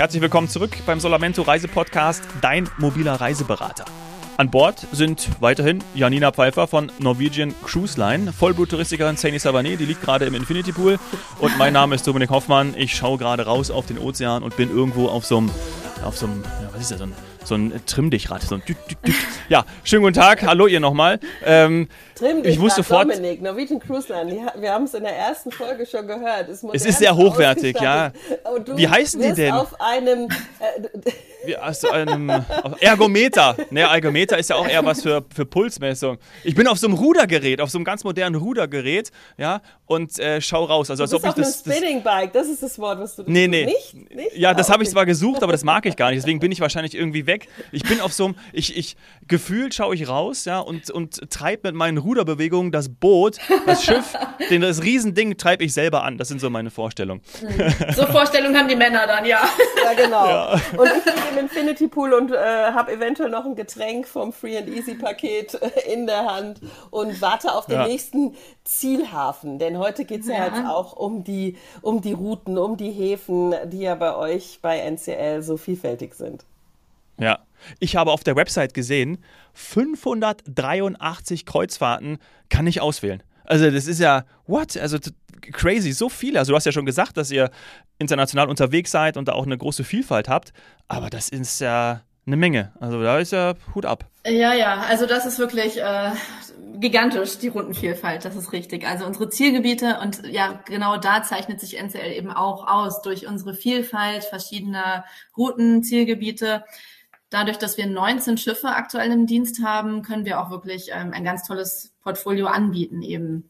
Herzlich willkommen zurück beim Solamento Reisepodcast, dein mobiler Reiseberater. An Bord sind weiterhin Janina Pfeiffer von Norwegian Cruise Line, Vollblut-Touristikerin Saini Savané, die liegt gerade im Infinity Pool. Und mein Name ist Dominik Hoffmann. Ich schaue gerade raus auf den Ozean und bin irgendwo auf so einem, auf so einem, ja, was ist das, so ein so ein Trimm-Dich-Rad. So ein Düt, Düt, Düt. Ja, schönen guten Tag. Hallo ihr nochmal. Ähm, Trimm-Dich-Rad, ich wusste sofort, Dominik, Norwegian Cruise Line. Wir haben es in der ersten Folge schon gehört. Es ist sehr hochwertig, ja. Wie heißen die denn? auf einem... Äh, Wie, also einem Ergometer. Ne, Ergometer ist ja auch eher was für, für Pulsmessung. Ich bin auf so einem Rudergerät, auf so einem ganz modernen Rudergerät, ja, und äh, schau raus. Also, als ob ich auf das, einem Spinning Bike, das ist das Wort, was du Nee, nee. Nicht? nicht? Ja, das okay. habe ich zwar gesucht, aber das mag ich gar nicht. Deswegen bin ich wahrscheinlich irgendwie weg. Ich bin auf so einem, ich, ich, gefühlt schaue ich raus, ja, und, und treibe mit meinen Ruderbewegungen das Boot, das Schiff, den, das Riesending treibe ich selber an. Das sind so meine Vorstellungen. Hm. So Vorstellungen haben die Männer dann, ja. Ja, genau. Ja. Und ich liege im Infinity Pool und äh, habe eventuell noch ein Getränk vom Free and Easy Paket äh, in der Hand und warte auf den ja. nächsten Zielhafen. Denn heute geht es ja. ja jetzt auch um die, um die Routen, um die Häfen, die ja bei euch bei NCL so vielfältig sind. Ja, ich habe auf der Website gesehen, 583 Kreuzfahrten kann ich auswählen. Also das ist ja, what? Also crazy, so viele. Also du hast ja schon gesagt, dass ihr international unterwegs seid und da auch eine große Vielfalt habt, aber das ist ja eine Menge. Also da ist ja Hut ab. Ja, ja, also das ist wirklich äh, gigantisch, die Rundenvielfalt, das ist richtig. Also unsere Zielgebiete und ja, genau da zeichnet sich NCL eben auch aus, durch unsere Vielfalt verschiedener Routen, Zielgebiete. Dadurch, dass wir 19 Schiffe aktuell im Dienst haben, können wir auch wirklich ähm, ein ganz tolles Portfolio anbieten eben.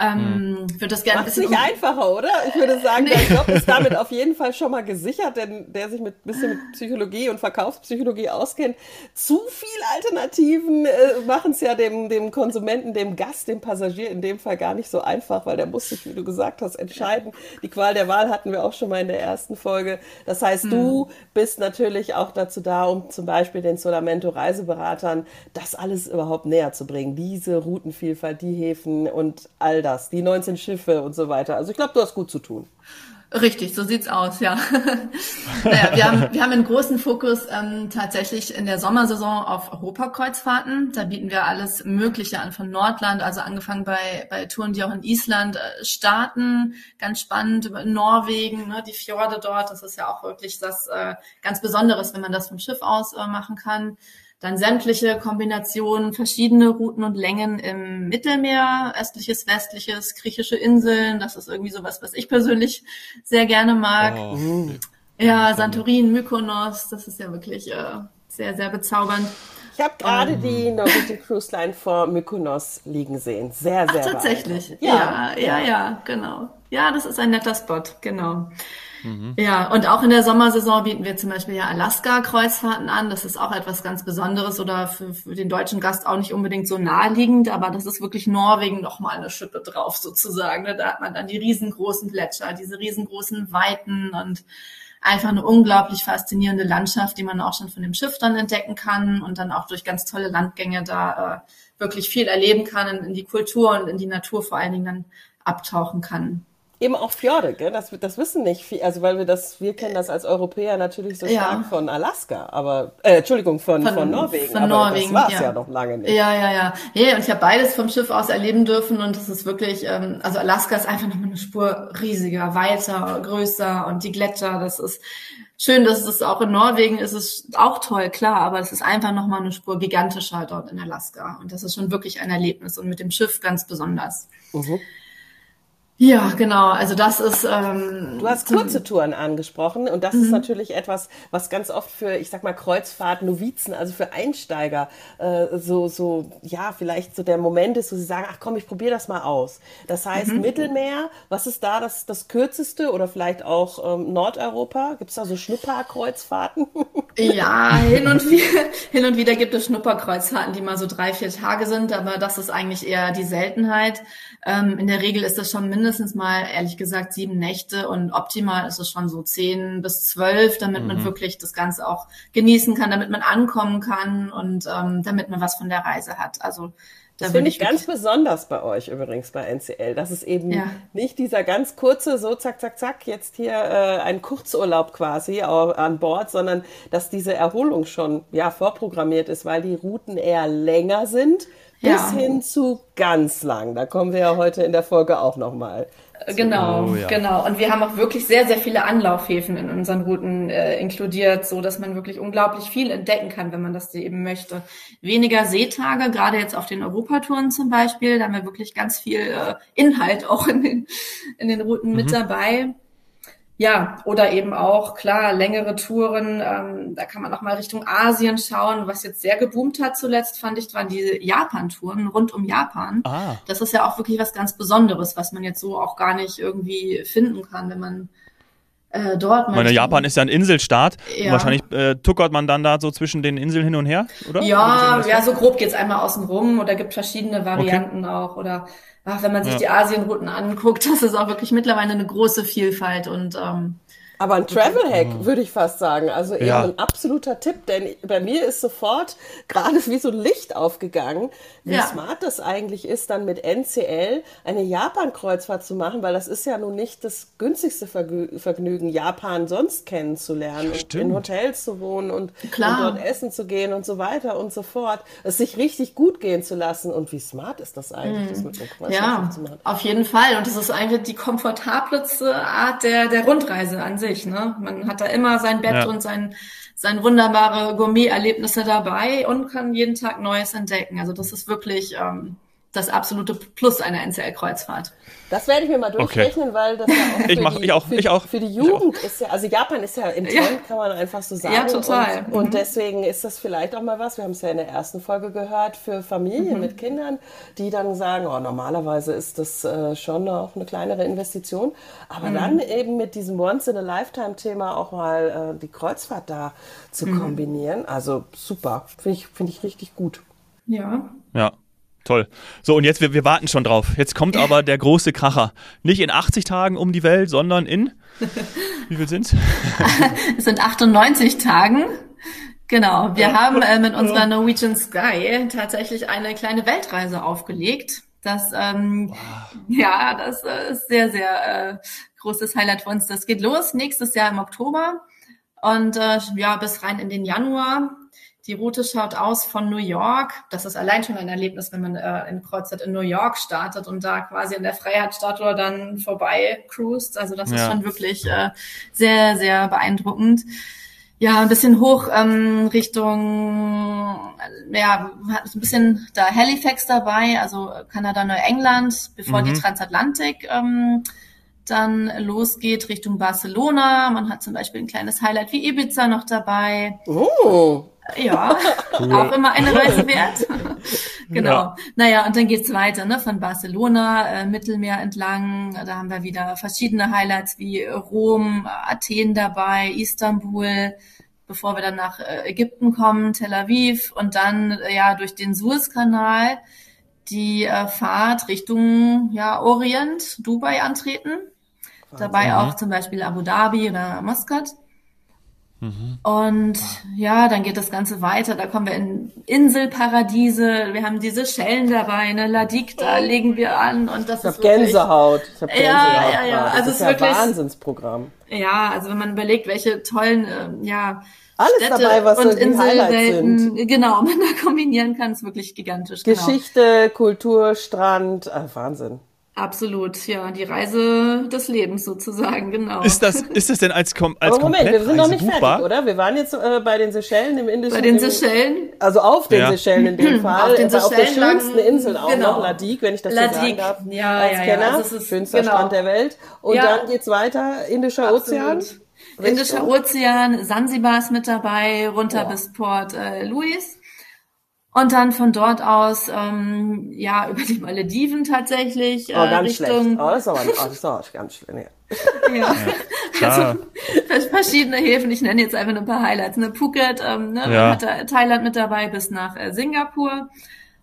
Ähm, hm. würde das gerne Macht's nicht um einfacher, oder? Ich würde sagen, nee. der Job ist damit auf jeden Fall schon mal gesichert, denn der sich mit bisschen mit Psychologie und Verkaufspsychologie auskennt. Zu viel Alternativen äh, machen es ja dem, dem Konsumenten, dem Gast, dem Passagier in dem Fall gar nicht so einfach, weil der muss sich, wie du gesagt hast, entscheiden. Die Qual der Wahl hatten wir auch schon mal in der ersten Folge. Das heißt, hm. du bist natürlich auch dazu da, um zum Beispiel den Solamento Reiseberatern das alles überhaupt näher zu bringen. Diese Routenvielfalt, die Häfen und all das das, die 19 Schiffe und so weiter. Also ich glaube, du hast gut zu tun. Richtig, so sieht's aus, ja. naja, wir haben, wir haben einen großen Fokus ähm, tatsächlich in der Sommersaison auf Europakreuzfahrten. Da bieten wir alles Mögliche an von Nordland, also angefangen bei, bei Touren, die auch in Island äh, starten. Ganz spannend, Norwegen, ne, die Fjorde dort. Das ist ja auch wirklich das äh, ganz Besonderes, wenn man das vom Schiff aus äh, machen kann dann sämtliche Kombinationen, verschiedene Routen und Längen im Mittelmeer, östliches, westliches, griechische Inseln. Das ist irgendwie sowas, was ich persönlich sehr gerne mag. Oh, ja, Santorin, Mykonos, das ist ja wirklich äh, sehr, sehr bezaubernd. Ich habe gerade um, die Norwegian Cruise Line vor Mykonos liegen sehen. Sehr, sehr. Ach, tatsächlich. Ja, ja, ja, ja, genau. Ja, das ist ein netter Spot, genau. Mhm. Ja, und auch in der Sommersaison bieten wir zum Beispiel ja Alaska-Kreuzfahrten an. Das ist auch etwas ganz Besonderes oder für, für den deutschen Gast auch nicht unbedingt so naheliegend, aber das ist wirklich Norwegen nochmal eine Schippe drauf sozusagen. Da hat man dann die riesengroßen Gletscher, diese riesengroßen Weiten und einfach eine unglaublich faszinierende Landschaft, die man auch schon von dem Schiff dann entdecken kann und dann auch durch ganz tolle Landgänge da äh, wirklich viel erleben kann, in, in die Kultur und in die Natur vor allen Dingen dann abtauchen kann eben auch Fjorde, gell? Das, das wissen nicht viel, also weil wir das, wir kennen das als Europäer natürlich so stark ja. von Alaska, aber äh, Entschuldigung, von, von, von Norwegen. Von aber Norwegen, das war es ja. ja. noch lange nicht. Ja, ja, ja. Ja, und ich habe beides vom Schiff aus erleben dürfen und es ist wirklich, ähm, also Alaska ist einfach nochmal eine Spur riesiger, weiter, größer und die Gletscher, das ist schön, dass es auch in Norwegen ist, es auch toll, klar, aber es ist einfach nochmal eine Spur gigantischer dort in Alaska und das ist schon wirklich ein Erlebnis und mit dem Schiff ganz besonders. Mhm. Ja, genau. Also das ist. Ähm, du hast kurze Touren angesprochen und das mhm. ist natürlich etwas, was ganz oft für, ich sag mal, Kreuzfahrt-Novizen, also für Einsteiger, äh, so, so, ja, vielleicht so der Moment ist, wo sie sagen, ach komm, ich probiere das mal aus. Das heißt, mhm. Mittelmeer, was ist da das, das kürzeste oder vielleicht auch ähm, Nordeuropa? Gibt es da so Schnupperkreuzfahrten? ja, hin und, wieder, hin und wieder gibt es Schnupperkreuzfahrten, die mal so drei, vier Tage sind, aber das ist eigentlich eher die Seltenheit. Ähm, in der Regel ist das schon mindestens mindestens mal, ehrlich gesagt, sieben Nächte und optimal ist es schon so zehn bis zwölf, damit mhm. man wirklich das Ganze auch genießen kann, damit man ankommen kann und ähm, damit man was von der Reise hat. Also Das finde ich ganz besonders bei euch übrigens bei NCL, dass es eben ja. nicht dieser ganz kurze, so zack, zack, zack, jetzt hier äh, ein Kurzurlaub quasi an Bord, sondern dass diese Erholung schon ja vorprogrammiert ist, weil die Routen eher länger sind bis ja. hin zu ganz lang. Da kommen wir ja heute in der Folge auch nochmal Genau, oh, ja. genau. Und wir haben auch wirklich sehr, sehr viele Anlaufhäfen in unseren Routen äh, inkludiert, so dass man wirklich unglaublich viel entdecken kann, wenn man das eben möchte. Weniger Seetage, gerade jetzt auf den Europatouren zum Beispiel, da haben wir wirklich ganz viel äh, Inhalt auch in den, in den Routen mhm. mit dabei. Ja, oder eben auch, klar, längere Touren, ähm, da kann man auch mal Richtung Asien schauen. Was jetzt sehr geboomt hat zuletzt, fand ich, waren diese Japan-Touren rund um Japan. Ah. Das ist ja auch wirklich was ganz Besonderes, was man jetzt so auch gar nicht irgendwie finden kann, wenn man äh, dort. Meine, Japan ist ja ein Inselstaat. Ja. wahrscheinlich äh, tuckert man dann da so zwischen den Inseln hin und her, oder? Ja, ja, so grob geht's einmal außen rum oder gibt verschiedene Varianten okay. auch. Oder ach, wenn man sich ja. die Asienrouten anguckt, das ist auch wirklich mittlerweile eine große Vielfalt und ähm, aber ein Travel-Hack, mhm. würde ich fast sagen. Also eher ja. ein absoluter Tipp, denn bei mir ist sofort gerade wie so ein Licht aufgegangen, wie ja. smart das eigentlich ist, dann mit NCL eine Japan-Kreuzfahrt zu machen, weil das ist ja nun nicht das günstigste Vergnügen, Japan sonst kennenzulernen und in Hotels zu wohnen und, und, dort essen zu gehen und so weiter und so fort. Es sich richtig gut gehen zu lassen. Und wie smart ist das eigentlich, mhm. das mit einer Kreuzfahrt ja, zu machen? Auf jeden Fall. Und das ist eigentlich die komfortableste Art der, der Rundreise an sich sich. Ne? Man hat da immer sein Bett ja. und sein, sein wunderbare Gourmet-Erlebnisse dabei und kann jeden Tag Neues entdecken. Also das ist wirklich ähm, das absolute Plus einer NCL-Kreuzfahrt. Das werde ich mir mal durchrechnen, okay. weil das ja auch für, ich mach, die, ich auch, für, ich auch. für die Jugend ist ja, also Japan ist ja im Trend, ja. kann man einfach so sagen. Ja, total. Und, und, deswegen ist das vielleicht auch mal was, wir haben es ja in der ersten Folge gehört, für Familien mhm. mit Kindern, die dann sagen, oh, normalerweise ist das äh, schon auch eine kleinere Investition, aber mhm. dann eben mit diesem Once-in-a-Lifetime-Thema auch mal äh, die Kreuzfahrt da zu mhm. kombinieren. Also super, finde ich, finde ich richtig gut. Ja. Ja. Toll. So, und jetzt, wir, wir warten schon drauf. Jetzt kommt aber der große Kracher. Nicht in 80 Tagen um die Welt, sondern in, wie viel sind's? es sind 98 Tagen. Genau. Wir haben äh, mit unserer Norwegian Sky tatsächlich eine kleine Weltreise aufgelegt. Das, ähm, wow. ja, das äh, ist sehr, sehr äh, großes Highlight für uns. Das geht los nächstes Jahr im Oktober und äh, ja, bis rein in den Januar. Die Route schaut aus von New York. Das ist allein schon ein Erlebnis, wenn man äh, in Kreuzfahrt in New York startet und da quasi an der Freiheitsstatue dann vorbei cruist. Also das ja. ist schon wirklich äh, sehr, sehr beeindruckend. Ja, ein bisschen hoch ähm, Richtung, ja, hat ein bisschen da Halifax dabei, also Kanada, Neuengland, bevor mhm. die Transatlantik ähm, dann losgeht Richtung Barcelona. Man hat zum Beispiel ein kleines Highlight wie Ibiza noch dabei. Oh. Ja, cool. auch immer eine Reise wert. genau. Ja. Naja, und dann geht's weiter, ne, von Barcelona, äh, Mittelmeer entlang. Da haben wir wieder verschiedene Highlights wie Rom, Athen dabei, Istanbul, bevor wir dann nach äh, Ägypten kommen, Tel Aviv und dann äh, ja durch den Suezkanal die äh, Fahrt Richtung ja, Orient, Dubai antreten. Dabei auch zum Beispiel Abu Dhabi oder Muscat. Mhm. Und ja, dann geht das Ganze weiter. Da kommen wir in Inselparadiese. Wir haben diese Schellen dabei, ne, Ladik, da legen wir an und das ich ist hab wirklich, Gänsehaut. Ich hab Gänsehaut. Ja, ja, ja. Also das ist, ja wirklich Wahnsinnsprogramm. Ja, also wenn man überlegt, welche tollen, äh, ja, alles Städte dabei, was und Inselwelten, genau, man da kombinieren kann, ist wirklich gigantisch. Genau. Geschichte, genau. Kultur, Strand, ah, Wahnsinn. Absolut, ja, die Reise des Lebens sozusagen, genau. Ist das, ist das denn als, kom als Aber Moment, wir sind noch nicht buchbar? fertig, oder? Wir waren jetzt äh, bei den Seychellen im Indischen. Bei den Seychellen? Also auf den ja. Seychellen in dem Fall. auf, den Seychellen auf der schönsten Insel auch genau. noch, Ladik, wenn ich das Ladik. so sagen darf. Ja, als ja, Kenner, ja. Also ist, schönster genau. Strand der Welt. Und ja. dann geht's weiter, Indischer Absolut. Ozean. Richtung. Indischer Ozean, Sansibar ist mit dabei, runter bis Port äh, Louis. Und dann von dort aus, ähm, ja, über die Malediven tatsächlich. Äh, oh, ganz Richtung, schlecht. Oh, das ist aber oh, das ist aber ganz schlecht. Ja. ja. Also verschiedene Häfen. Ich nenne jetzt einfach ein paar Highlights. Ne? Phuket, ähm, ne? Ja. hat da Thailand mit dabei bis nach äh, Singapur.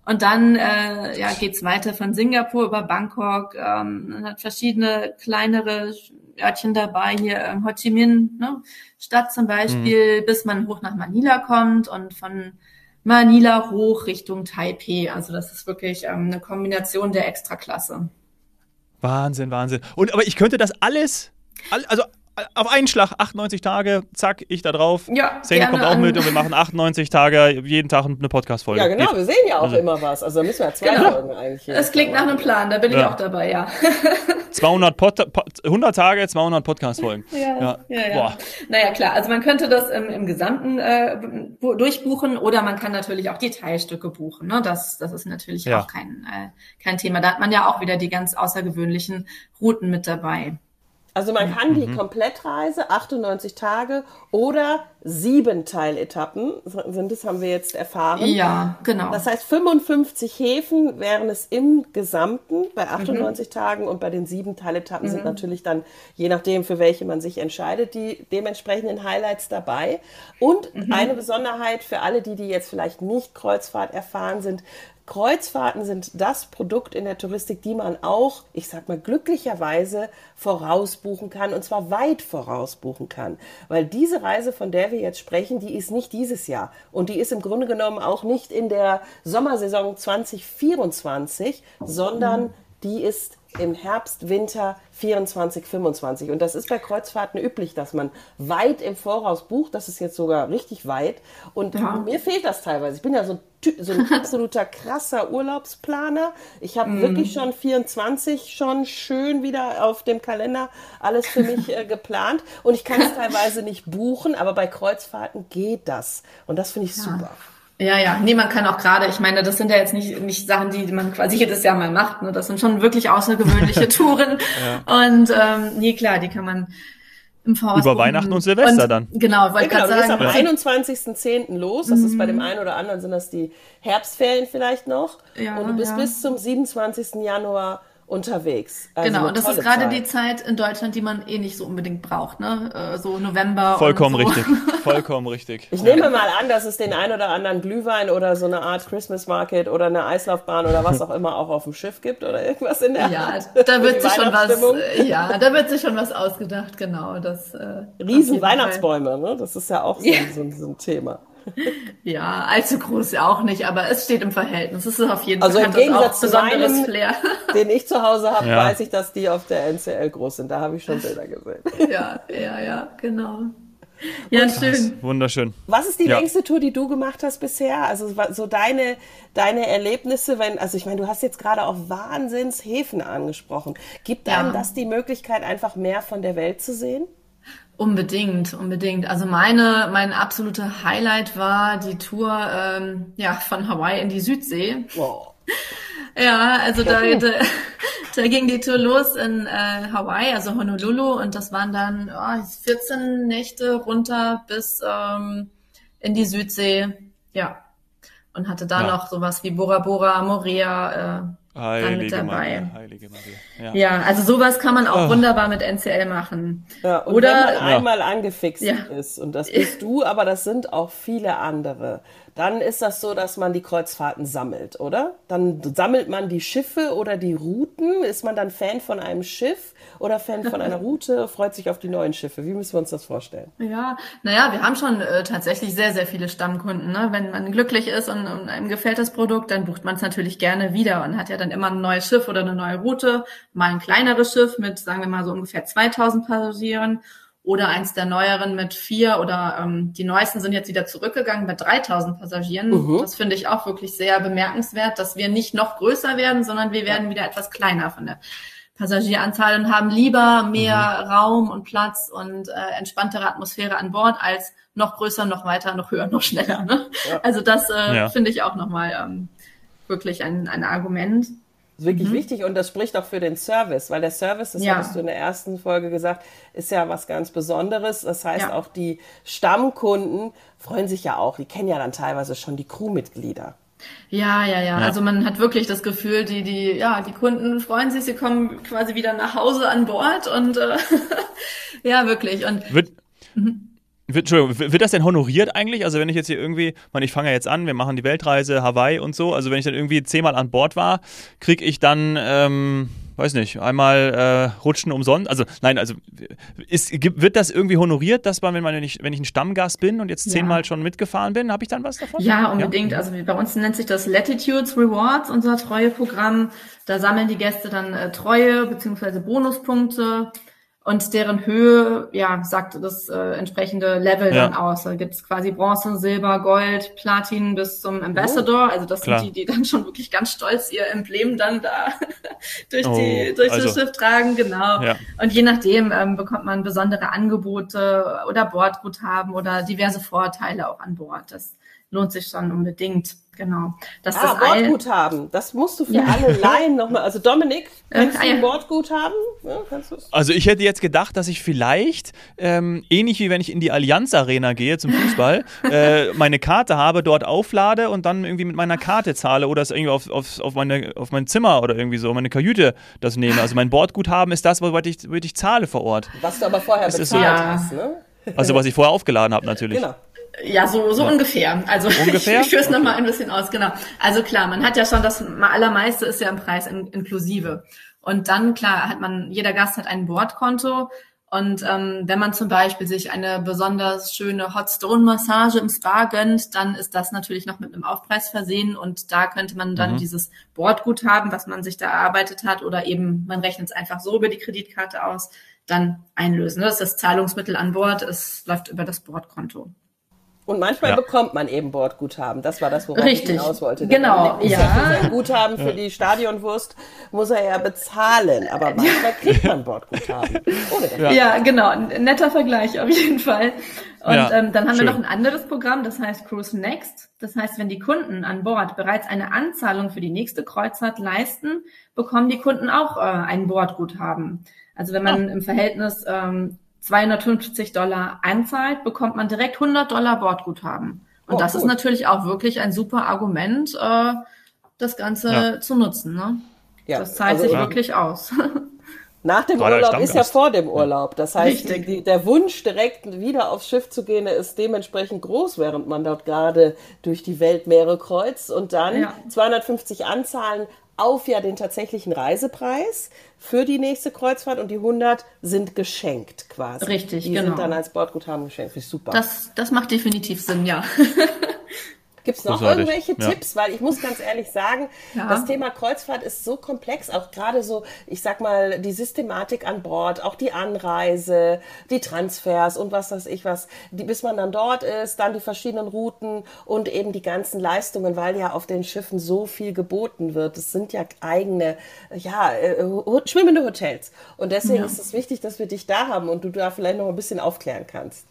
Und dann äh, ja, geht's weiter von Singapur über Bangkok. Ähm, man hat verschiedene kleinere Örtchen dabei, hier ähm, Ho Chi Minh, ne? Stadt zum Beispiel, mhm. bis man hoch nach Manila kommt und von Manila hoch Richtung Taipei. Also das ist wirklich ähm, eine Kombination der Extraklasse. Wahnsinn, Wahnsinn. Und aber ich könnte das alles, also auf einen Schlag 98 Tage, zack, ich da drauf. Ja, Sani kommt auch mit und wir machen 98 Tage jeden Tag eine Podcast-Folge. Ja, genau, wir sehen ja auch also. immer was. Also da müssen wir ja zwei genau. Folgen eigentlich. Es klingt nach einem Plan, da bin ja. ich auch dabei, ja. 200 Pod, 100 Tage, 200 Podcast-Folgen. Ja, ja, ja. ja. Boah. Naja, klar, also man könnte das im, im Gesamten äh, durchbuchen oder man kann natürlich auch Detailstücke buchen. Ne? Das, das ist natürlich ja. auch kein, äh, kein Thema. Da hat man ja auch wieder die ganz außergewöhnlichen Routen mit dabei. Also man kann die mhm. Komplettreise, 98 Tage oder sieben Teiletappen sind es, haben wir jetzt erfahren. Ja, genau. Das heißt, 55 Häfen wären es im Gesamten bei 98 mhm. Tagen und bei den sieben Teiletappen mhm. sind natürlich dann, je nachdem, für welche man sich entscheidet, die dementsprechenden Highlights dabei. Und mhm. eine Besonderheit für alle, die, die jetzt vielleicht nicht Kreuzfahrt erfahren sind, Kreuzfahrten sind das Produkt in der Touristik, die man auch, ich sag mal, glücklicherweise vorausbuchen kann und zwar weit vorausbuchen kann. Weil diese Reise, von der wir jetzt sprechen, die ist nicht dieses Jahr und die ist im Grunde genommen auch nicht in der Sommersaison 2024, sondern die ist im Herbst, Winter 24, 25. Und das ist bei Kreuzfahrten üblich, dass man weit im Voraus bucht. Das ist jetzt sogar richtig weit. Und ja. mir fehlt das teilweise. Ich bin ja so ein, so ein absoluter krasser Urlaubsplaner. Ich habe mm. wirklich schon 24 schon schön wieder auf dem Kalender alles für mich äh, geplant. Und ich kann es teilweise nicht buchen, aber bei Kreuzfahrten geht das. Und das finde ich ja. super. Ja, ja, nee, man kann auch gerade, ich meine, das sind ja jetzt nicht, nicht Sachen, die man quasi jedes Jahr mal macht, ne? das sind schon wirklich außergewöhnliche Touren ja. und ähm, nee, klar, die kann man im Voraus Über Weihnachten und Silvester und, dann. Genau, wollte ja, genau, gerade sagen. Ist am 21.10. los, das mhm. ist bei dem mhm. einen oder anderen sind das die Herbstferien vielleicht noch ja, und du bist ja. bis zum 27. Januar unterwegs. Also genau, und das ist gerade die Zeit in Deutschland, die man eh nicht so unbedingt braucht, ne? Äh, so November. Vollkommen so. richtig. Vollkommen richtig. Ich nehme mal an, dass es den ein oder anderen Glühwein oder so eine Art Christmas Market oder eine Eislaufbahn oder was auch immer auch auf dem Schiff gibt oder irgendwas in der ja, Art. Da wird sich schon was, ja, da wird sich schon was ausgedacht, genau. Das, äh, Riesen Weihnachtsbäume, ne? Das ist ja auch so, ja. so, so ein Thema. Ja, allzu groß auch nicht, aber es steht im Verhältnis. Es ist auf jeden Fall also im Gegensatz zu meinem, Flair. den ich zu Hause habe, ja. weiß ich, dass die auf der NCL groß sind. Da habe ich schon Bilder gesehen. Ja, ja, ja, genau. Ja, Und schön. Wunderschön. Was ist die ja. längste Tour, die du gemacht hast bisher? Also so deine, deine Erlebnisse, wenn, also ich meine, du hast jetzt gerade auch Wahnsinnshäfen angesprochen. Gibt einem das die Möglichkeit, einfach mehr von der Welt zu sehen? Unbedingt, unbedingt. Also meine, mein absoluter Highlight war die Tour ähm, ja, von Hawaii in die Südsee. Wow. Ja, also da, da, da ging die Tour los in äh, Hawaii, also Honolulu, und das waren dann oh, 14 Nächte runter bis ähm, in die Südsee. Ja. Und hatte da ja. noch sowas wie Bora Bora, Morea, Heilige dabei. Maria, Heilige Maria. Ja. ja. also sowas kann man auch oh. wunderbar mit NCL machen. Ja, und Oder wenn man einmal angefixt ja. ist, und das bist du, aber das sind auch viele andere, dann ist das so, dass man die Kreuzfahrten sammelt, oder? Dann sammelt man die Schiffe oder die Routen. Ist man dann Fan von einem Schiff oder Fan von einer Route? Freut sich auf die neuen Schiffe? Wie müssen wir uns das vorstellen? Ja, naja, wir haben schon äh, tatsächlich sehr, sehr viele Stammkunden. Ne? Wenn man glücklich ist und, und einem gefällt das Produkt, dann bucht man es natürlich gerne wieder und hat ja dann immer ein neues Schiff oder eine neue Route. Mal ein kleineres Schiff mit, sagen wir mal, so ungefähr 2000 Passagieren oder eins der neueren mit vier oder ähm, die neuesten sind jetzt wieder zurückgegangen mit 3000 Passagieren. Mhm. Das finde ich auch wirklich sehr bemerkenswert, dass wir nicht noch größer werden, sondern wir werden wieder etwas kleiner von der Passagieranzahl und haben lieber mehr mhm. Raum und Platz und äh, entspanntere Atmosphäre an Bord als noch größer, noch weiter, noch höher, noch schneller. Ne? Ja. Also das äh, ja. finde ich auch nochmal ähm, wirklich ein, ein Argument ist wirklich mhm. wichtig und das spricht auch für den Service, weil der Service, das ja. hattest du in der ersten Folge gesagt, ist ja was ganz Besonderes. Das heißt, ja. auch die Stammkunden freuen sich ja auch. Die kennen ja dann teilweise schon die Crewmitglieder. Ja, ja, ja, ja. Also man hat wirklich das Gefühl, die, die, ja, die Kunden freuen sich, sie kommen quasi wieder nach Hause an Bord und äh, ja, wirklich. Und wird, mhm. Entschuldigung, wird das denn honoriert eigentlich? Also wenn ich jetzt hier irgendwie, man, ich fange ja jetzt an, wir machen die Weltreise, Hawaii und so, also wenn ich dann irgendwie zehnmal an Bord war, kriege ich dann, ähm, weiß nicht, einmal äh, rutschen umsonst. Also nein, also ist, wird das irgendwie honoriert, dass man, wenn man wenn ich, wenn ich ein Stammgast bin und jetzt ja. zehnmal schon mitgefahren bin, habe ich dann was davon? Ja, unbedingt. Ja? Also bei uns nennt sich das Latitudes Rewards, unser Treueprogramm. Da sammeln die Gäste dann äh, Treue bzw. Bonuspunkte und deren Höhe, ja, sagt das äh, entsprechende Level ja. dann aus. Da gibt es quasi Bronze, Silber, Gold, Platin bis zum Ambassador. Oh, also das klar. sind die, die dann schon wirklich ganz stolz ihr Emblem dann da durch, oh, die, durch also. das Schiff tragen, genau. Ja. Und je nachdem ähm, bekommt man besondere Angebote oder Bordguthaben oder diverse Vorteile auch an Bord. Das lohnt sich schon unbedingt. Genau. Das ah, das Bordguthaben. Das musst du für ja. alle Laien nochmal. Also Dominik, kannst äh, du ein Bordguthaben? Ja, also ich hätte jetzt gedacht, dass ich vielleicht, ähm, ähnlich wie wenn ich in die Allianz Arena gehe zum Fußball, äh, meine Karte habe, dort auflade und dann irgendwie mit meiner Karte zahle oder es irgendwie auf, auf, auf, meine, auf mein Zimmer oder irgendwie so, meine Kajüte das nehme. Also mein Bordguthaben ist das, womit ich, womit ich zahle vor Ort. Was du aber vorher bezahlt so? hast, ne? Also was ich vorher aufgeladen habe natürlich. Genau. Ja, so, so ja. ungefähr. Also ungefähr? ich, ich führe es nochmal ein bisschen aus, genau. Also klar, man hat ja schon das allermeiste ist ja im Preis in, inklusive. Und dann, klar, hat man, jeder Gast hat ein Bordkonto. Und ähm, wenn man zum Beispiel sich eine besonders schöne Hot Stone Massage im Spa gönnt, dann ist das natürlich noch mit einem Aufpreis versehen und da könnte man dann mhm. dieses Bordguthaben, was man sich da erarbeitet hat, oder eben man rechnet es einfach so über die Kreditkarte aus, dann einlösen. Das ist das Zahlungsmittel an Bord, es läuft über das Bordkonto. Und manchmal ja. bekommt man eben Bordguthaben. Das war das, worauf Richtig. ich hinaus wollte. Genau, ja. ja für Guthaben für die Stadionwurst muss er ja bezahlen, aber manchmal kriegt man Bordguthaben. ja. ja, genau. Ein netter Vergleich auf jeden Fall. Und ähm, dann haben Schön. wir noch ein anderes Programm, das heißt Cruise Next. Das heißt, wenn die Kunden an Bord bereits eine Anzahlung für die nächste Kreuzfahrt leisten, bekommen die Kunden auch äh, ein Bordguthaben. Also wenn man im Verhältnis ähm, 250 Dollar einzahlt, bekommt man direkt 100 Dollar Bordguthaben. Und oh, das gut. ist natürlich auch wirklich ein super Argument, äh, das Ganze ja. zu nutzen. Ne? Ja, das zahlt also sich wirklich aus. Nach dem Urlaub ist ja vor dem Urlaub. Das heißt, die, der Wunsch, direkt wieder aufs Schiff zu gehen, ist dementsprechend groß, während man dort gerade durch die Weltmeere kreuzt und dann ja. 250 anzahlen auf ja den tatsächlichen Reisepreis für die nächste Kreuzfahrt und die 100 sind geschenkt quasi. Richtig, die genau. sind dann als Bordguthaben geschenkt. Ich super. Das, das macht definitiv Sinn, ja. Gibt es noch irgendwelche ja. Tipps? Weil ich muss ganz ehrlich sagen, ja. das Thema Kreuzfahrt ist so komplex, auch gerade so, ich sag mal, die Systematik an Bord, auch die Anreise, die Transfers und was weiß ich was, die, bis man dann dort ist, dann die verschiedenen Routen und eben die ganzen Leistungen, weil ja auf den Schiffen so viel geboten wird. Es sind ja eigene, ja, äh, schwimmende Hotels. Und deswegen ja. ist es wichtig, dass wir dich da haben und du da vielleicht noch ein bisschen aufklären kannst.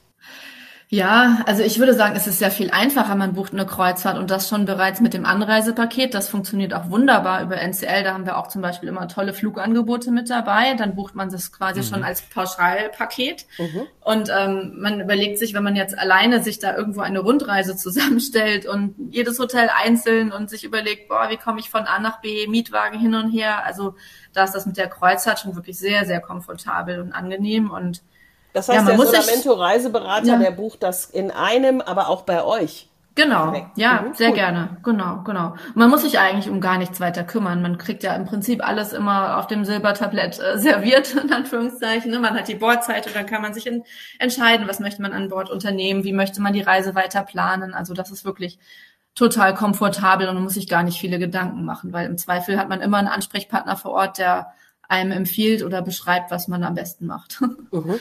Ja, also ich würde sagen, es ist sehr viel einfacher. Man bucht eine Kreuzfahrt und das schon bereits mit dem Anreisepaket. Das funktioniert auch wunderbar über NCL. Da haben wir auch zum Beispiel immer tolle Flugangebote mit dabei. Dann bucht man das quasi mhm. schon als Pauschalpaket. Mhm. Und ähm, man überlegt sich, wenn man jetzt alleine sich da irgendwo eine Rundreise zusammenstellt und jedes Hotel einzeln und sich überlegt, boah, wie komme ich von A nach B, Mietwagen hin und her. Also da ist das mit der Kreuzfahrt schon wirklich sehr, sehr komfortabel und angenehm und das heißt, ja, der Solamento Reiseberater, ja. der bucht das in einem, aber auch bei euch. Genau, ja, mhm, sehr cool. gerne. Genau, genau. Man muss sich eigentlich um gar nichts weiter kümmern. Man kriegt ja im Prinzip alles immer auf dem Silbertablett äh, serviert, in Anführungszeichen. Man hat die Bordzeit und dann kann man sich in, entscheiden, was möchte man an Bord unternehmen, wie möchte man die Reise weiter planen. Also das ist wirklich total komfortabel und man muss sich gar nicht viele Gedanken machen, weil im Zweifel hat man immer einen Ansprechpartner vor Ort, der einem empfiehlt oder beschreibt, was man am besten macht. Mhm.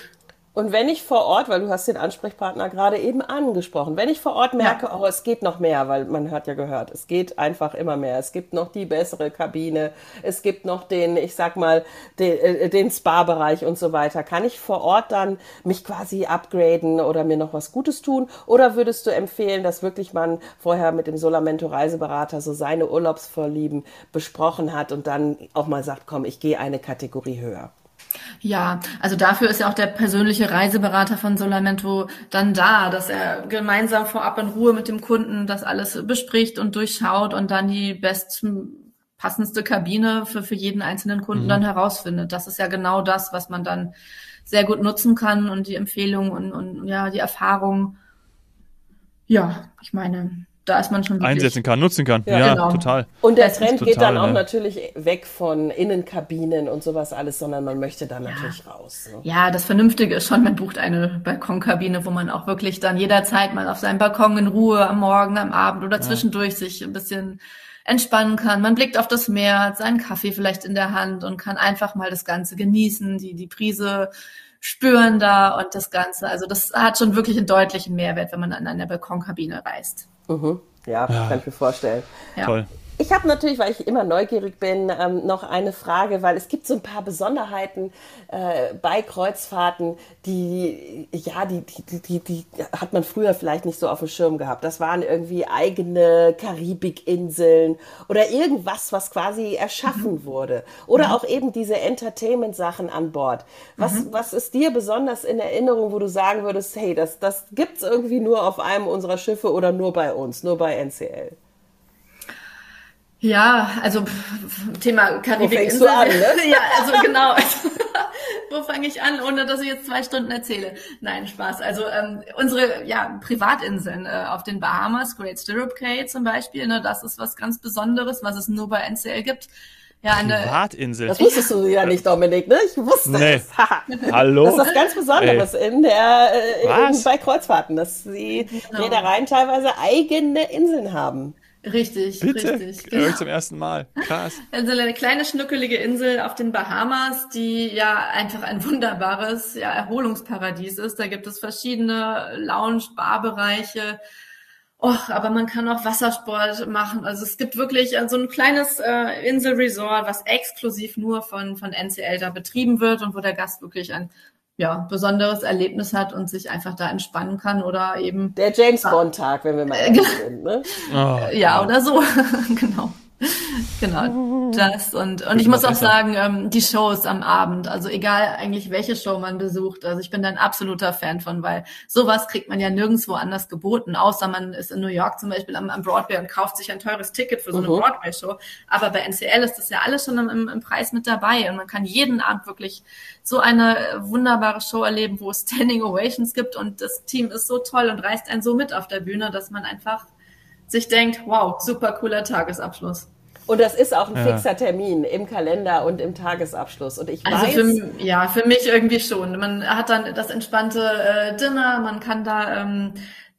Und wenn ich vor Ort, weil du hast den Ansprechpartner gerade eben angesprochen, wenn ich vor Ort merke, ja. oh, es geht noch mehr, weil man hat ja gehört, es geht einfach immer mehr. Es gibt noch die bessere Kabine, es gibt noch den, ich sag mal, den, äh, den Spa-Bereich und so weiter. Kann ich vor Ort dann mich quasi upgraden oder mir noch was Gutes tun? Oder würdest du empfehlen, dass wirklich man vorher mit dem Solamento Reiseberater so seine Urlaubsvorlieben besprochen hat und dann auch mal sagt, komm, ich gehe eine Kategorie höher? Ja, also dafür ist ja auch der persönliche Reiseberater von Solamento dann da, dass er gemeinsam vorab in Ruhe mit dem Kunden das alles bespricht und durchschaut und dann die besten passendste Kabine für, für jeden einzelnen Kunden mhm. dann herausfindet. Das ist ja genau das, was man dann sehr gut nutzen kann und die Empfehlung und, und ja, die Erfahrung. Ja, ich meine, da ist man schon wirklich einsetzen kann, nutzen kann. Ja, ja genau. total. Und der Trend geht dann auch ne? natürlich weg von Innenkabinen und sowas alles, sondern man möchte dann ja. natürlich raus. Ne? Ja, das Vernünftige ist schon, man bucht eine Balkonkabine, wo man auch wirklich dann jederzeit mal auf seinem Balkon in Ruhe am Morgen, am Abend oder zwischendurch sich ein bisschen entspannen kann. Man blickt auf das Meer, hat seinen Kaffee vielleicht in der Hand und kann einfach mal das Ganze genießen, die, die Prise spüren da und das Ganze. Also das hat schon wirklich einen deutlichen Mehrwert, wenn man an einer Balkonkabine reist. Mhm. Ja, ja, kann ich mir vorstellen. Ja. Toll. Ich habe natürlich, weil ich immer neugierig bin, ähm, noch eine Frage, weil es gibt so ein paar Besonderheiten äh, bei Kreuzfahrten, die ja, die, die, die, die hat man früher vielleicht nicht so auf dem Schirm gehabt. Das waren irgendwie eigene Karibikinseln oder irgendwas, was quasi erschaffen mhm. wurde. Oder mhm. auch eben diese Entertainment-Sachen an Bord. Was, mhm. was ist dir besonders in Erinnerung, wo du sagen würdest, hey, das, das gibt's irgendwie nur auf einem unserer Schiffe oder nur bei uns, nur bei NCL? Ja, also Thema Karibikinsel. Wo an, ne? ja, also genau. Wo fange ich an, ohne dass ich jetzt zwei Stunden erzähle? Nein, Spaß. Also ähm, unsere ja, Privatinseln äh, auf den Bahamas, Great Stirrup Cay zum Beispiel, ne, das ist was ganz Besonderes, was es nur bei NCL gibt. Ja, eine Privatinsel. Das wusstest du ja nicht, Dominik, ne? Ich wusste nee. es. Hallo? Das ist was ganz Besonderes Ey. in der, äh, in, bei Kreuzfahrten, dass die genau. Reedereien teilweise eigene Inseln haben. Richtig, Bitte? richtig. Genau. zum ersten Mal. Krass. Also eine kleine schnuckelige Insel auf den Bahamas, die ja einfach ein wunderbares ja, Erholungsparadies ist. Da gibt es verschiedene Lounge-Barbereiche. Och, aber man kann auch Wassersport machen. Also es gibt wirklich so ein kleines äh, Inselresort, was exklusiv nur von, von NCL da betrieben wird und wo der Gast wirklich ein ja, besonderes Erlebnis hat und sich einfach da entspannen kann oder eben. Der James Bond Tag, wenn wir mal ehrlich sind, ne? Oh, ja, oder so, genau. Genau, das und und ich muss auch sagen, ähm, die Shows am Abend, also egal eigentlich welche Show man besucht, also ich bin da ein absoluter Fan von, weil sowas kriegt man ja nirgendwo anders geboten, außer man ist in New York zum Beispiel am, am Broadway und kauft sich ein teures Ticket für so eine uh Broadway-Show. Aber bei NCL ist das ja alles schon im, im Preis mit dabei und man kann jeden Abend wirklich so eine wunderbare Show erleben, wo es Standing Ovations gibt und das Team ist so toll und reißt einen so mit auf der Bühne, dass man einfach sich denkt, wow, super cooler Tagesabschluss. Und das ist auch ein ja. fixer Termin im Kalender und im Tagesabschluss. Und ich also weiß. Für, ja, für mich irgendwie schon. Man hat dann das entspannte äh, Dinner, man kann da ähm,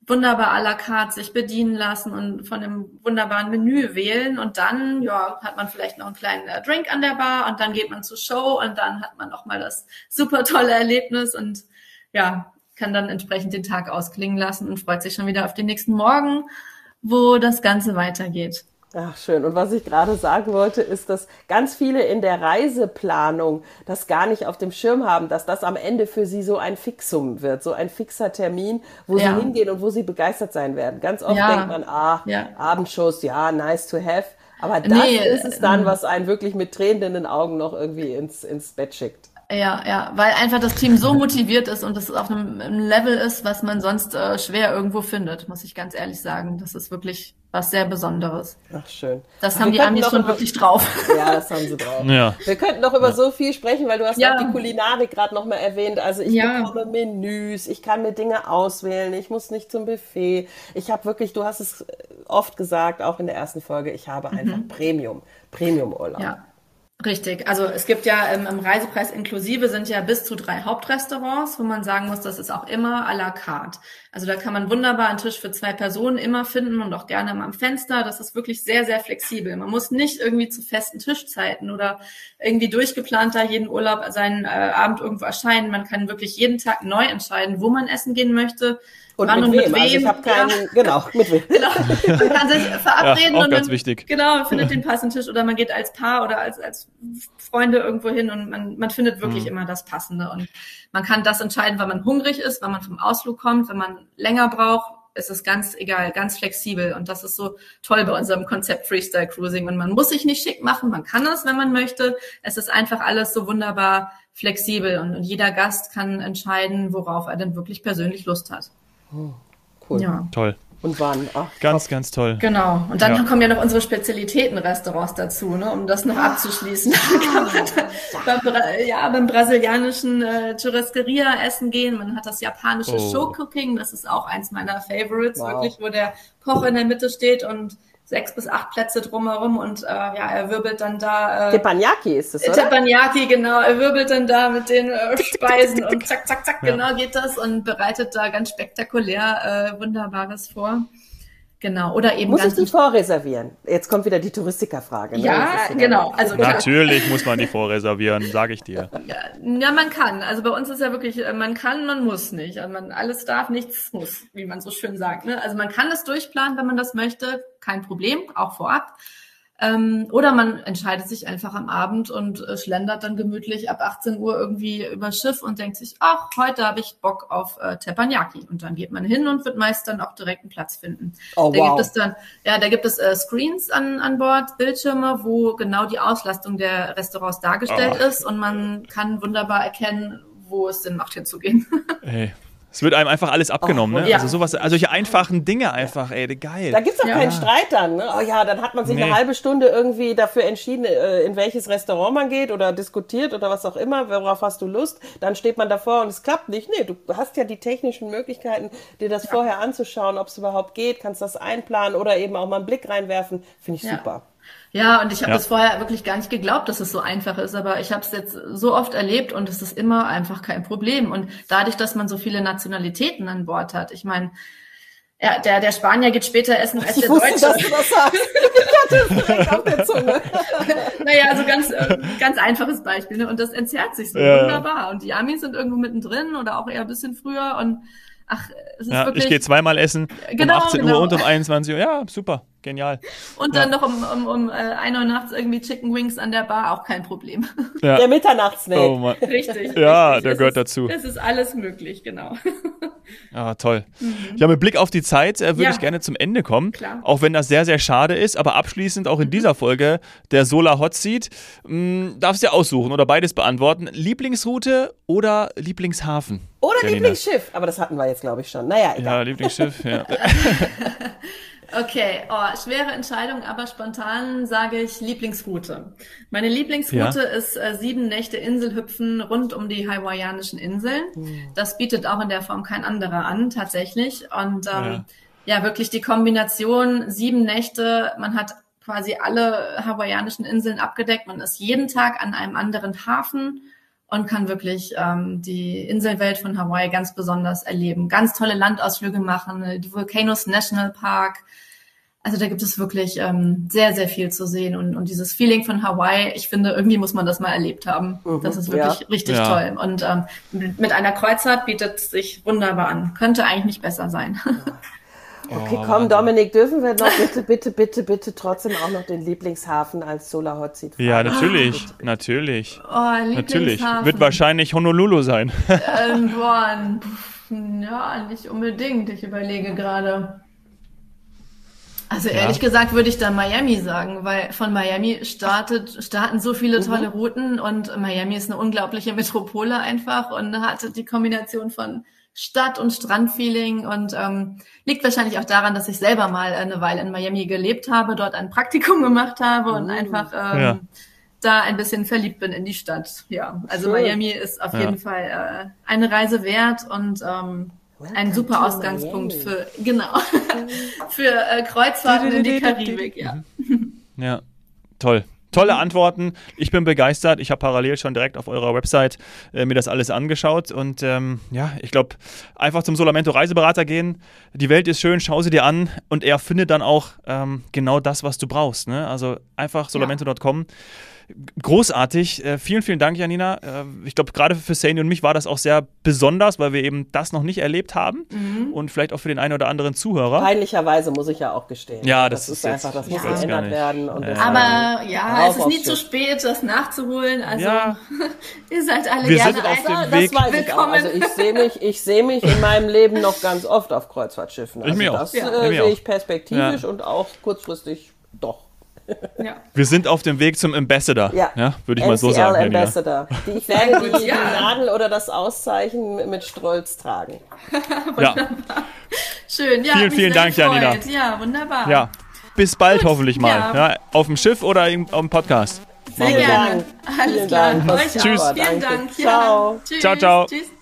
wunderbar à la carte sich bedienen lassen und von dem wunderbaren Menü wählen. Und dann, ja, hat man vielleicht noch einen kleinen äh, Drink an der Bar und dann geht man zur Show und dann hat man auch mal das super tolle Erlebnis und ja, kann dann entsprechend den Tag ausklingen lassen und freut sich schon wieder auf den nächsten Morgen wo das Ganze weitergeht. Ach, schön. Und was ich gerade sagen wollte, ist, dass ganz viele in der Reiseplanung das gar nicht auf dem Schirm haben, dass das am Ende für sie so ein Fixum wird, so ein fixer Termin, wo ja. sie hingehen und wo sie begeistert sein werden. Ganz oft ja. denkt man, ah, ja. Abendshows, ja, nice to have. Aber das nee, ist es dann, ähm, was einen wirklich mit Tränen in den Augen noch irgendwie ins, ins Bett schickt. Ja, ja, weil einfach das Team so motiviert ist und es auf einem, Level ist, was man sonst äh, schwer irgendwo findet, muss ich ganz ehrlich sagen. Das ist wirklich was sehr Besonderes. Ach, schön. Das Ach, haben die Amis schon über, wirklich drauf. Ja, das haben sie drauf. Ja. Wir könnten noch über ja. so viel sprechen, weil du hast ja. auch die Kulinarik gerade noch mal erwähnt. Also ich ja. bekomme Menüs, ich kann mir Dinge auswählen, ich muss nicht zum Buffet. Ich habe wirklich, du hast es oft gesagt, auch in der ersten Folge, ich habe mhm. einfach Premium, Premium-Urlaub. Ja. Richtig. Also es gibt ja ähm, im Reisepreis inklusive sind ja bis zu drei Hauptrestaurants, wo man sagen muss, das ist auch immer à la carte. Also da kann man wunderbar einen Tisch für zwei Personen immer finden und auch gerne am Fenster. Das ist wirklich sehr, sehr flexibel. Man muss nicht irgendwie zu festen Tischzeiten oder irgendwie durchgeplant da jeden Urlaub seinen äh, Abend irgendwo erscheinen. Man kann wirklich jeden Tag neu entscheiden, wo man essen gehen möchte. Und Wann mit, und wem? mit wem? Also ich habe keinen, ja. genau, mit wem. Genau. Man kann sich verabreden ja, und ganz wichtig. genau, findet den passenden Tisch oder man geht als Paar oder als, als Freunde irgendwo hin und man, man findet wirklich mhm. immer das Passende. Und man kann das entscheiden, weil man hungrig ist, weil man vom Ausflug kommt, wenn man länger braucht, ist es ganz egal, ganz flexibel. Und das ist so toll bei unserem Konzept Freestyle Cruising. Und man muss sich nicht schick machen, man kann es, wenn man möchte. Es ist einfach alles so wunderbar flexibel und, und jeder Gast kann entscheiden, worauf er denn wirklich persönlich Lust hat. Oh, cool. Ja. Toll. Und wann? Ach, ganz, top. ganz toll. Genau. Und dann ja. kommen ja noch unsere Spezialitätenrestaurants dazu, ne, um das noch ah. abzuschließen. beim, ja, beim brasilianischen äh, Churrascaria essen gehen. Man hat das japanische oh. Show Cooking. Das ist auch eins meiner Favorites, wow. wirklich, wo der Koch in der Mitte steht und sechs bis acht Plätze drumherum und äh, ja, er wirbelt dann da. Äh, Teppanyaki ist es, oder? Teppanyaki, genau. Er wirbelt dann da mit den äh, Speisen und zack, zack, zack, ja. genau geht das und bereitet da ganz spektakulär äh, Wunderbares vor. Genau, oder eben Muss ich die vorreservieren? Jetzt kommt wieder die Touristikerfrage. Ne? Ja, genau. Also Natürlich muss man die vorreservieren, sage ich dir. Ja, ja, man kann. Also bei uns ist ja wirklich, äh, man kann, man muss nicht. Also man alles darf, nichts muss, wie man so schön sagt. Ne? Also man kann das durchplanen, wenn man das möchte, kein Problem, auch vorab. Ähm, oder man entscheidet sich einfach am Abend und äh, schlendert dann gemütlich ab 18 Uhr irgendwie über Schiff und denkt sich, ach, heute habe ich Bock auf äh, Teppanyaki. Und dann geht man hin und wird meist dann auch direkt einen Platz finden. Oh, da wow. gibt es dann, ja, da gibt es äh, Screens an, an Bord, Bildschirme, wo genau die Auslastung der Restaurants dargestellt oh. ist und man kann wunderbar erkennen, wo es Sinn macht hinzugehen. Hey, es wird einem einfach alles abgenommen, oh, ne? Ja. Also sowas, also solche einfachen Dinge einfach, ey, geil. Da gibt's auch ja. keinen Streit dann, ne? Oh ja, dann hat man sich nee. eine halbe Stunde irgendwie dafür entschieden, äh, in welches Restaurant man geht oder diskutiert oder was auch immer, worauf hast du Lust? Dann steht man davor und es klappt nicht. Nee, du hast ja die technischen Möglichkeiten, dir das ja. vorher anzuschauen, ob es überhaupt geht, kannst das einplanen oder eben auch mal einen Blick reinwerfen. Finde ich super. Ja, und ich habe ja. das vorher wirklich gar nicht geglaubt, dass es so einfach ist, aber ich habe es jetzt so oft erlebt und es ist immer einfach kein Problem. Und dadurch, dass man so viele Nationalitäten an Bord hat, ich meine, ja, der, der Spanier geht später essen als der Deutsche. Dass du das sagst. Ich hatte es direkt auf der Zunge. naja, also ganz, äh, ganz einfaches Beispiel. Ne? Und das entzerrt sich so ja. wunderbar. Und die Amis sind irgendwo mittendrin oder auch eher ein bisschen früher. Und ach, es ist ja, wirklich... Ich gehe zweimal essen, genau, um 18 genau. Uhr und um 21 Uhr. Ja, super. Genial. Und dann ja. noch um, um, um äh, 1 Uhr nachts irgendwie Chicken Wings an der Bar, auch kein Problem. Ja. Der Mitternachtssnack. Oh richtig. Ja, richtig. der es gehört ist, dazu. Das ist alles möglich, genau. Ah, toll. Mhm. Ja, mit Blick auf die Zeit äh, würde ja. ich gerne zum Ende kommen. Klar. Auch wenn das sehr, sehr schade ist. Aber abschließend auch in dieser Folge der Solar Hot Seat. Mh, hm, darfst du aussuchen oder beides beantworten. Lieblingsroute oder Lieblingshafen? Oder Janina. Lieblingsschiff. Aber das hatten wir jetzt, glaube ich, schon. Naja, egal. Ja, Lieblingsschiff, ja. Okay, oh, schwere Entscheidung, aber spontan sage ich Lieblingsroute. Meine Lieblingsroute ja. ist äh, sieben Nächte Inselhüpfen rund um die hawaiianischen Inseln. Mhm. Das bietet auch in der Form kein anderer an, tatsächlich. Und ähm, ja. ja, wirklich die Kombination sieben Nächte, man hat quasi alle hawaiianischen Inseln abgedeckt, man ist jeden Tag an einem anderen Hafen und kann wirklich ähm, die Inselwelt von Hawaii ganz besonders erleben. Ganz tolle Landausflüge machen, die Volcanoes National Park. Also da gibt es wirklich ähm, sehr, sehr viel zu sehen und, und dieses Feeling von Hawaii, ich finde, irgendwie muss man das mal erlebt haben. Mhm, das ist wirklich ja. richtig ja. toll. Und ähm, mit einer Kreuzfahrt bietet es sich wunderbar an. Könnte eigentlich nicht besser sein. Okay, oh, komm, Dominik, dürfen wir noch bitte, bitte, bitte, bitte trotzdem auch noch den Lieblingshafen als Solar Hot Seat fahren? Ja, natürlich, oh, natürlich. Oh, natürlich. Wird wahrscheinlich Honolulu sein. ähm, boah, ja, nicht unbedingt. Ich überlege gerade. Also ehrlich ja. gesagt würde ich da Miami sagen, weil von Miami startet, starten so viele tolle mhm. Routen und Miami ist eine unglaubliche Metropole einfach und hat die Kombination von Stadt- und Strandfeeling und ähm, liegt wahrscheinlich auch daran, dass ich selber mal eine Weile in Miami gelebt habe, dort ein Praktikum gemacht habe und oh. einfach ähm, ja. da ein bisschen verliebt bin in die Stadt. Ja, also Schön. Miami ist auf ja. jeden Fall äh, eine Reise wert und ähm, ein super Ausgangspunkt Miami. für genau für äh, Kreuzfahrten in die Karibik. Ja. Ja, toll. Tolle Antworten. Ich bin begeistert. Ich habe parallel schon direkt auf eurer Website äh, mir das alles angeschaut. Und ähm, ja, ich glaube, einfach zum Solamento Reiseberater gehen. Die Welt ist schön, schau sie dir an. Und er findet dann auch ähm, genau das, was du brauchst. Ne? Also einfach solamento.com. Ja großartig. Äh, vielen, vielen Dank, Janina. Äh, ich glaube, gerade für Sani und mich war das auch sehr besonders, weil wir eben das noch nicht erlebt haben mhm. und vielleicht auch für den einen oder anderen Zuhörer. Peinlicherweise muss ich ja auch gestehen. Ja, das, das ist einfach, das muss geändert werden. Ja. Aber ja, es ist nie zu spät, das nachzuholen. Also ja. ihr seid alle wir gerne sind auf dem Weg. Das weiß ich auch. Also ich sehe mich, ich sehe mich in meinem Leben noch ganz oft auf Kreuzfahrtschiffen. Also ich mir das auch. Ja. äh, sehe ich perspektivisch und auch kurzfristig doch. Ja. Wir sind auf dem Weg zum Ambassador, ja. ja würde ich MCL mal so sagen. Ambassador. Die, ich werde die, die Nadel oder das Auszeichen mit Stolz tragen. ja. Schön, ja. Vielen, vielen Dank, gefreut. Janina. Ja, wunderbar. Ja. Bis bald Gut, hoffentlich mal. Ja. ja. auf dem Schiff oder auf dem Podcast. Sehr gerne. Alles klar. Dank. Tschüss. Vielen Dank. Ciao. Ciao, ciao. Tschüss.